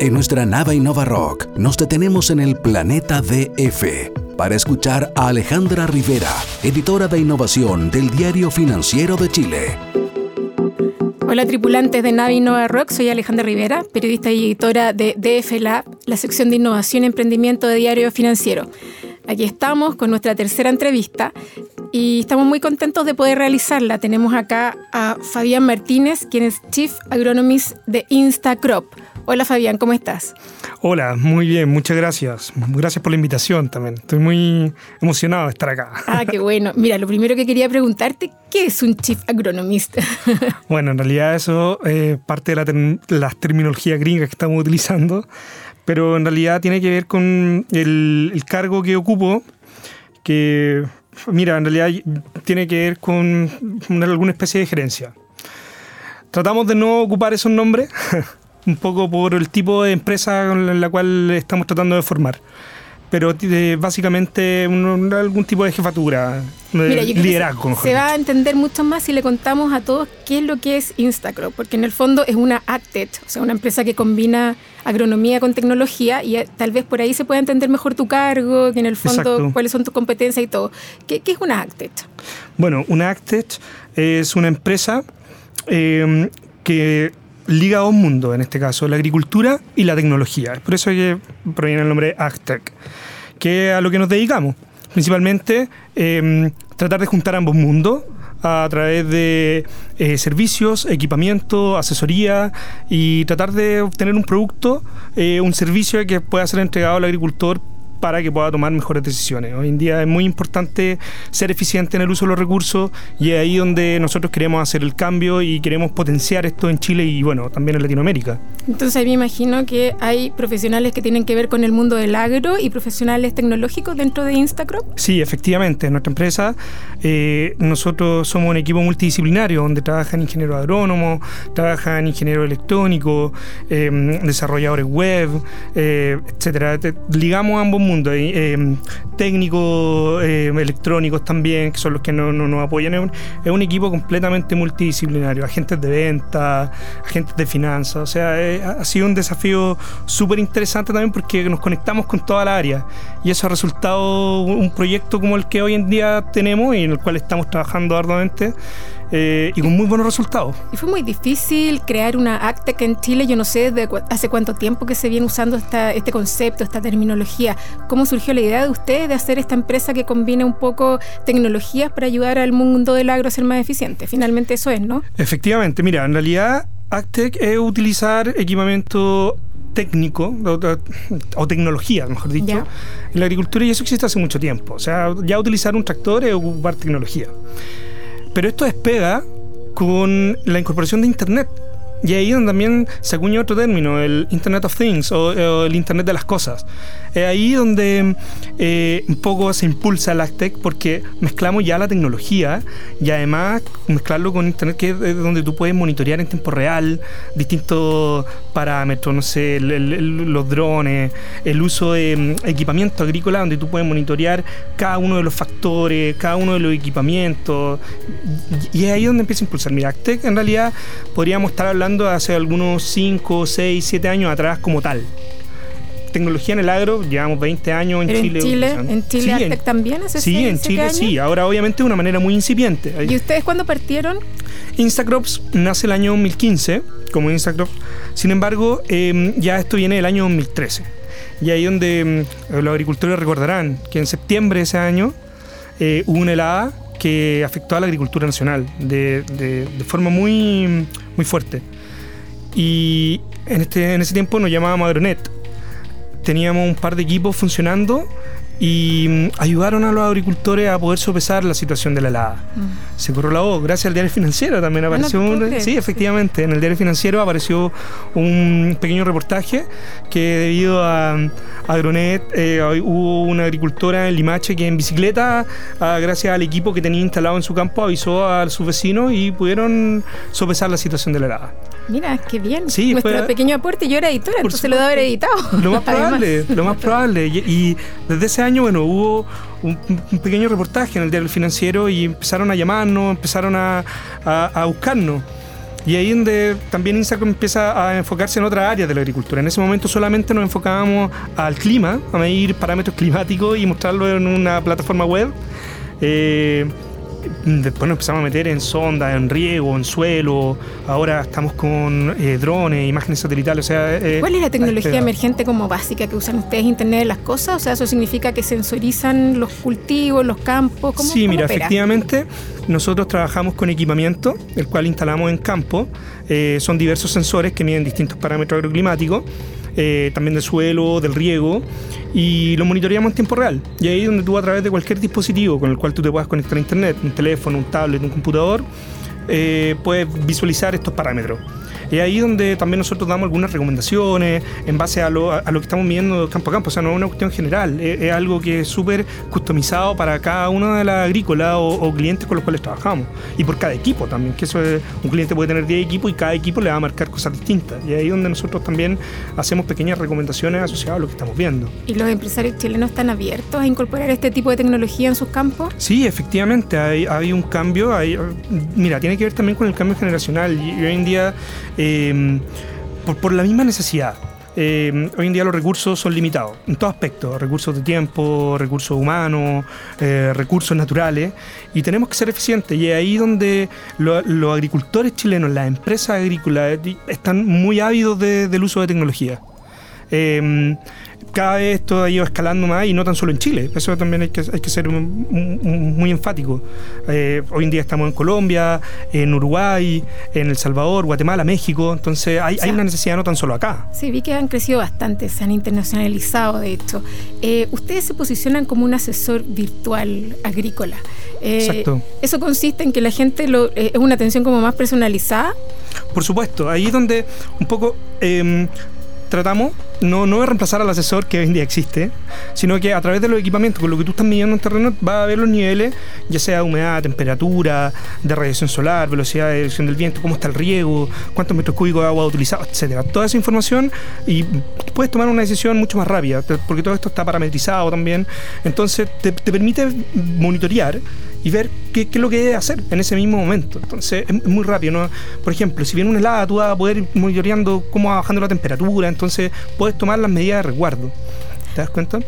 En nuestra nave Innova Rock nos detenemos en el planeta DF para escuchar a Alejandra Rivera, editora de innovación del Diario Financiero de Chile. Hola tripulantes de Navi Innova Rock, soy Alejandra Rivera, periodista y editora de DF Lab, la sección de innovación y emprendimiento de Diario Financiero. Aquí estamos con nuestra tercera entrevista y estamos muy contentos de poder realizarla. Tenemos acá a Fabián Martínez, quien es Chief Agronomist de Instacrop. Hola Fabián, ¿cómo estás? Hola, muy bien, muchas gracias. Gracias por la invitación también. Estoy muy emocionado de estar acá. Ah, qué bueno. Mira, lo primero que quería preguntarte, ¿qué es un Chief Agronomist? bueno, en realidad eso es parte de las terminologías gringas que estamos utilizando, pero en realidad tiene que ver con el, el cargo que ocupo, que, mira, en realidad tiene que ver con alguna especie de gerencia. Tratamos de no ocupar esos nombres un poco por el tipo de empresa con la cual estamos tratando de formar. Pero básicamente algún tipo de jefatura, de liderazgo. Se, va a entender mucho más si le contamos a todos qué es lo que es Instacrop, porque en el fondo es una AgTech, o sea, una empresa que combina agronomía con tecnología y eh, tal vez por ahí se pueda entender mejor tu cargo, que en el fondo cuáles son tus competencias y todo. ¿Qué, es una AgTech? Bueno, una AgTech es una empresa eh, que liga dos mundos, en este caso, la agricultura y la tecnología. Por eso que proviene el nombre Agtech, que es a lo que nos dedicamos. Principalmente em, tratar de juntar ambos mundos a través de eh, servicios, equipamiento, asesoría y tratar de obtener un producto, eh, un servicio que pueda ser entregado al agricultor para que pueda tomar mejores decisiones. Hoy en día es muy importante ser eficiente en el uso de los recursos y es ahí donde nosotros queremos hacer el cambio y queremos potenciar esto en Chile y bueno, también en Latinoamérica. Entonces me imagino que hay profesionales que tienen que ver con el mundo del agro y profesionales tecnológicos dentro de Instacrop. Sí, efectivamente. En nuestra empresa eh, nosotros somos un equipo multidisciplinario donde trabajan ingenieros agrónomos, trabajan ingenieros electrónicos, eh, desarrolladores web, eh, etcétera. Ligamos ambos mundo, eh, técnicos eh, electrónicos también, que son los que nos no, apoyan. Es un, equipo completamente multidisciplinario, agentes de venta, agentes de finanzas. O sea, eh, ha sido un desafío súper interesante también porque nos conectamos con toda la área y eso ha resultado un proyecto como el que hoy en día tenemos y en el cual estamos trabajando arduamente. Eh, y con muy buenos resultados. Y fue muy difícil crear una Actec en Chile, yo no sé de hace cuánto tiempo que se viene usando esta, este concepto, esta terminología. ¿Cómo surgió la idea de ustedes de hacer esta empresa que combine un poco tecnologías para ayudar al mundo del agro a ser más eficiente? Finalmente eso es, ¿no? Efectivamente, mira, en realidad Actec es utilizar equipamiento técnico o, tecnología, mejor dicho, en la agricultura y eso existe hace mucho tiempo. O sea, ya utilizar un tractor es ocupar tecnología. Pero esto despega con la incorporación de Internet. Y ahí donde también se acuña otro término, el Internet of Things o, el Internet de las cosas. Es ahí donde eh, un poco se impulsa el Actec porque mezclamos ya la tecnología y además mezclarlo con Internet, que es donde tú puedes monitorear en tiempo real distintos parámetros, no sé, los drones, el uso de mm, equipamiento agrícola, donde tú puedes monitorear cada uno de los factores, cada uno de los equipamientos. Y es ahí donde empieza a impulsar. Mira, Actec en realidad podríamos estar hablando hace algunos 5, 6, 7 años atrás como tal. Tecnología en el agro, llevamos 20 años en Chile. En Chile, en Chile también hace Sí, en Chile sí. Ahora obviamente de una manera muy incipiente. ¿Y ustedes cuándo partieron? Instacrops nace el año 2015 como Instacrops. Sin embargo, em, ya esto viene del año 2013. Y ahí donde em, los agricultores recordarán que en septiembre de ese año eh, hubo una helada que afectó a la agricultura nacional de, de, de forma muy, muy fuerte. Y en, este, en ese tiempo nos llamábamos Agronet. Teníamos un par de equipos funcionando y mm, ayudaron a los agricultores a poder sopesar la situación de la helada. Mm. Se corrió la voz, gracias al diario financiero también apareció un, sí, efectivamente, en el diario financiero apareció un pequeño reportaje que debido a, Agronet eh, hubo una agricultora en Limache que en bicicleta, ah, gracias al equipo que tenía instalado en su campo, avisó a sus vecinos y pudieron sopesar la situación de la helada. Mira, qué bien. Sí, Nuestro pequeño aporte, yo era editora, entonces lo debe haber editado. Lo más probable, lo más probable. y desde ese año bueno, hubo un, pequeño reportaje en el diario financiero y empezaron a llamarnos, empezaron a, buscarnos. Y ahí donde también INSACO empieza a enfocarse en otra área de la agricultura. En ese momento solamente nos enfocábamos al clima, a medir parámetros climáticos y mostrarlo en una plataforma web. Eh, después nos empezamos a meter en sonda, en riego, en suelo. Ahora estamos con eh, drones, imágenes satelitales. O sea, eh, ¿Cuál es la tecnología emergente como básica que usan ustedes? ¿Internet de las cosas? O sea, ¿eso significa que sensorizan los cultivos, los campos? ¿Cómo, sí, mira, efectivamente, nosotros trabajamos con equipamiento, el cual instalamos en campo. Eh, son diversos sensores que miden distintos parámetros agroclimáticos. Eh, también del suelo, del riego, y lo monitoreamos en tiempo real. Y ahí es donde tú a través de cualquier dispositivo con el cual tú te puedas conectar a internet, un teléfono, un tablet, un computador, eh, puedes visualizar estos parámetros. Y ahí donde también nosotros damos algunas recomendaciones en base a lo, a lo que estamos viendo campo a campo. O sea, no es una cuestión general, es, algo que es súper customizado para cada una de las agrícolas o, clientes con los cuales trabajamos. Y por cada equipo también, que eso es, un cliente puede tener 10 equipos y cada equipo le va a marcar cosas distintas. Y ahí donde nosotros también hacemos pequeñas recomendaciones asociadas a lo que estamos viendo. ¿Y los empresarios chilenos están abiertos a incorporar este tipo de tecnología en sus campos? Sí, efectivamente, hay, hay un cambio. Hay, mira, tiene que ver también con el cambio generacional. Y hoy en día Em, por, la misma necesidad. Em, hoy en día los recursos son limitados en todo aspecto, recursos de tiempo, recursos humanos, eh, recursos naturales, y tenemos que ser eficientes. Y es ahí donde los agricultores chilenos, las empresas agrícolas, están muy ávidos del uso de tecnología. Em, cada vez esto ha ido escalando más y no tan solo en Chile. Eso también hay que, hay que ser muy enfático. Eh, hoy en día estamos en Colombia, en Uruguay, en El Salvador, Guatemala, México. Entonces hay, hay una necesidad no tan solo acá. Sí, vi que han crecido bastante, se han internacionalizado de hecho. Eh, ustedes se posicionan como un asesor virtual agrícola. Eh, Exacto. ¿Eso consiste en que la gente lo, es una atención como más personalizada? Por supuesto, ahí es donde un poco em, tratamos no, no de reemplazar al asesor que hoy en día existe, sino que a través de los equipamientos, con lo que tú estás midiendo en terreno, va a ver los niveles, ya sea humedad, temperatura, de radiación solar, velocidad de dirección del viento, cómo está el riego, cuántos metros cúbicos de agua utilizado, etcétera. Toda esa información y puedes tomar una decisión mucho más rápida, porque todo esto está parametrizado también. Entonces te, te permite monitorear y ver qué, qué, es lo que debe hacer en ese mismo momento. Entonces es, muy rápido. ¿no? Por ejemplo, si viene una helada, tú vas a poder ir monitoreando cómo va bajando la temperatura, entonces puedes tomar las medidas de resguardo. ¿Te das cuenta?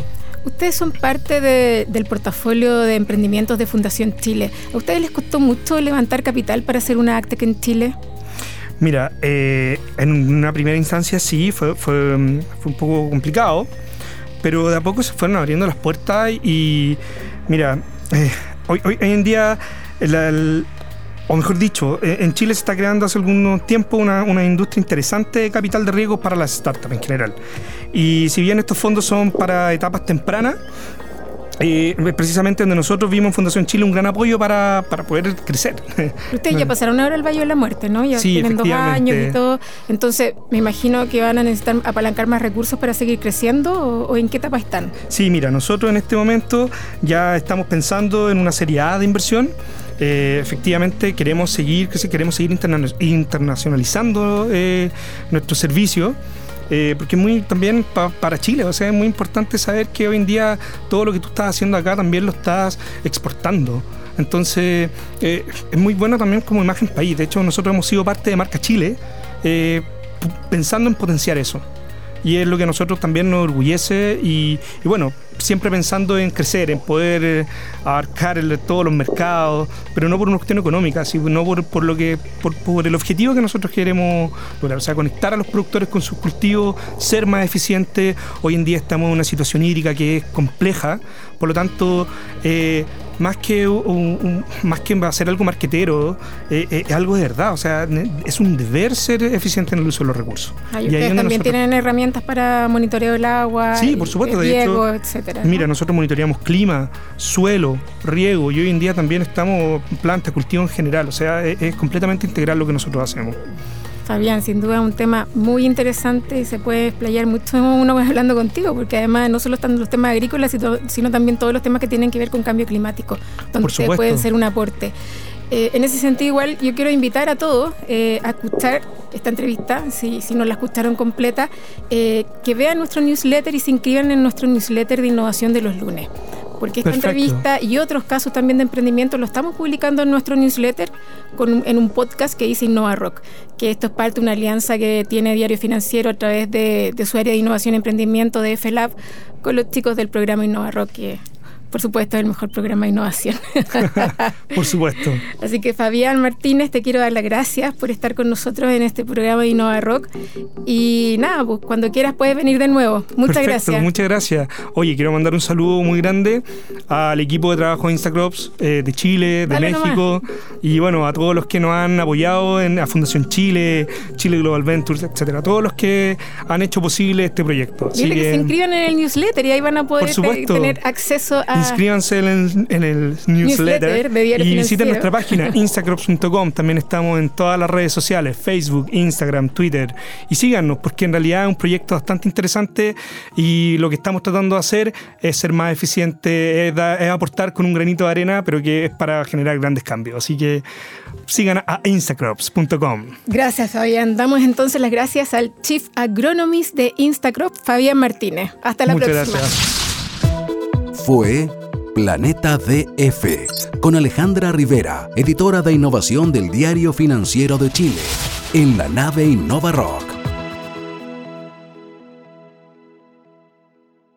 Ustedes son parte del portafolio de emprendimientos de Fundación Chile. ¿A ustedes les costó mucho levantar capital para hacer una ACTEC en Chile? Mira, eh, en una primera instancia sí, fue, fue, fue un poco complicado, pero de a poco se fueron abriendo las puertas y, mira, eh, hoy, hoy, en día, o mejor dicho, eh, en Chile se está creando hace algún tiempo una, una, industria interesante de capital de riesgo para las startups en general. Y si bien estos fondos son para etapas tempranas, eh, precisamente donde nosotros vimos en Fundación Chile un gran apoyo para, para poder crecer. Ustedes ya pasaron ahora el Valle de la Muerte, ¿no? Ya sí, tienen dos años y todo. Entonces, me imagino que van a necesitar apalancar más recursos para seguir creciendo o, en qué etapa están. Sí, mira, nosotros en este momento ya estamos pensando en una serie A de inversión. Eh, efectivamente queremos seguir, queremos seguir internacionalizando eh, nuestro servicio. Eh, porque muy también para Chile, o sea, es muy importante saber que hoy en día todo lo que tú estás haciendo acá también lo estás exportando. Entonces, eh, es muy bueno también como imagen país. De hecho, nosotros hemos sido parte de Marca Chile eh, pensando en potenciar eso y es lo que a nosotros también nos orgullece y, bueno, siempre pensando en crecer, en poder eh, abarcar todos los mercados, pero no por una cuestión económica, sino por, por lo que por, el objetivo que nosotros queremos o sea, conectar a los productores con sus cultivos, ser más eficientes. Hoy en día estamos en una situación hídrica que es compleja, por lo tanto, eh, más que un, más que hacer algo marquetero, eh, eh, es algo de verdad. O sea, es un deber ser eficiente en el uso de los recursos. Ah, y, ustedes también tienen herramientas para monitorear el agua, sí, por supuesto, riego, etcétera. Mira, nosotros monitoreamos clima, suelo, riego y hoy en día también estamos plantas, cultivo en general. O sea, es completamente integral lo que nosotros hacemos. Fabián, sin duda es un tema muy interesante y se puede explayar mucho uno hablando contigo, porque además no solo están los temas agrícolas, sino también todos los temas que tienen que ver con cambio climático, donde pueden ser un aporte. Eh, en ese sentido, igual yo quiero invitar a todos eh, a escuchar esta entrevista, si, si no la escucharon completa, eh, que vean nuestro newsletter y se inscriban en nuestro newsletter de innovación de los lunes. Porque esta entrevista y otros casos también de emprendimiento lo estamos publicando en nuestro newsletter con, en un podcast que dice Innova Rock, que esto es parte de una alianza que tiene Diario Financiero a través de, de su área de innovación y emprendimiento de FLAB con los chicos del programa Innova Rock, que por supuesto, el mejor programa de innovación. por supuesto. Así que Fabián Martínez, te quiero dar las gracias por estar con nosotros en este programa de Innova Rock. Y nada, pues cuando quieras puedes venir de nuevo. Muchas gracias. Muchas gracias. Oye, quiero mandar un saludo muy grande al equipo de trabajo de Instacrops eh, de Chile, de México y bueno, a todos los que nos han apoyado en la Fundación Chile, Chile Global Ventures, etcétera. Todos los que han hecho posible este proyecto. Así que, que se inscriban en el newsletter y ahí van a poder tener acceso a Inscríbanse en, el newsletter, y visiten nuestra página instacrops.com. También estamos en todas las redes sociales, Facebook, Instagram, Twitter. Y síganos, porque en realidad es un proyecto bastante interesante y lo que estamos tratando de hacer es ser más eficiente, es, aportar con un granito de arena, pero que es para generar grandes cambios. Así que sigan a instacrops.com. Gracias, Fabián. Damos entonces las gracias al Chief Agronomist de Instacrops, Fabián Martínez. Hasta la próxima. Gracias. Fue Planeta DF, con Alejandra Rivera, editora de innovación del Diario Financiero de Chile, en la nave Innova Rock.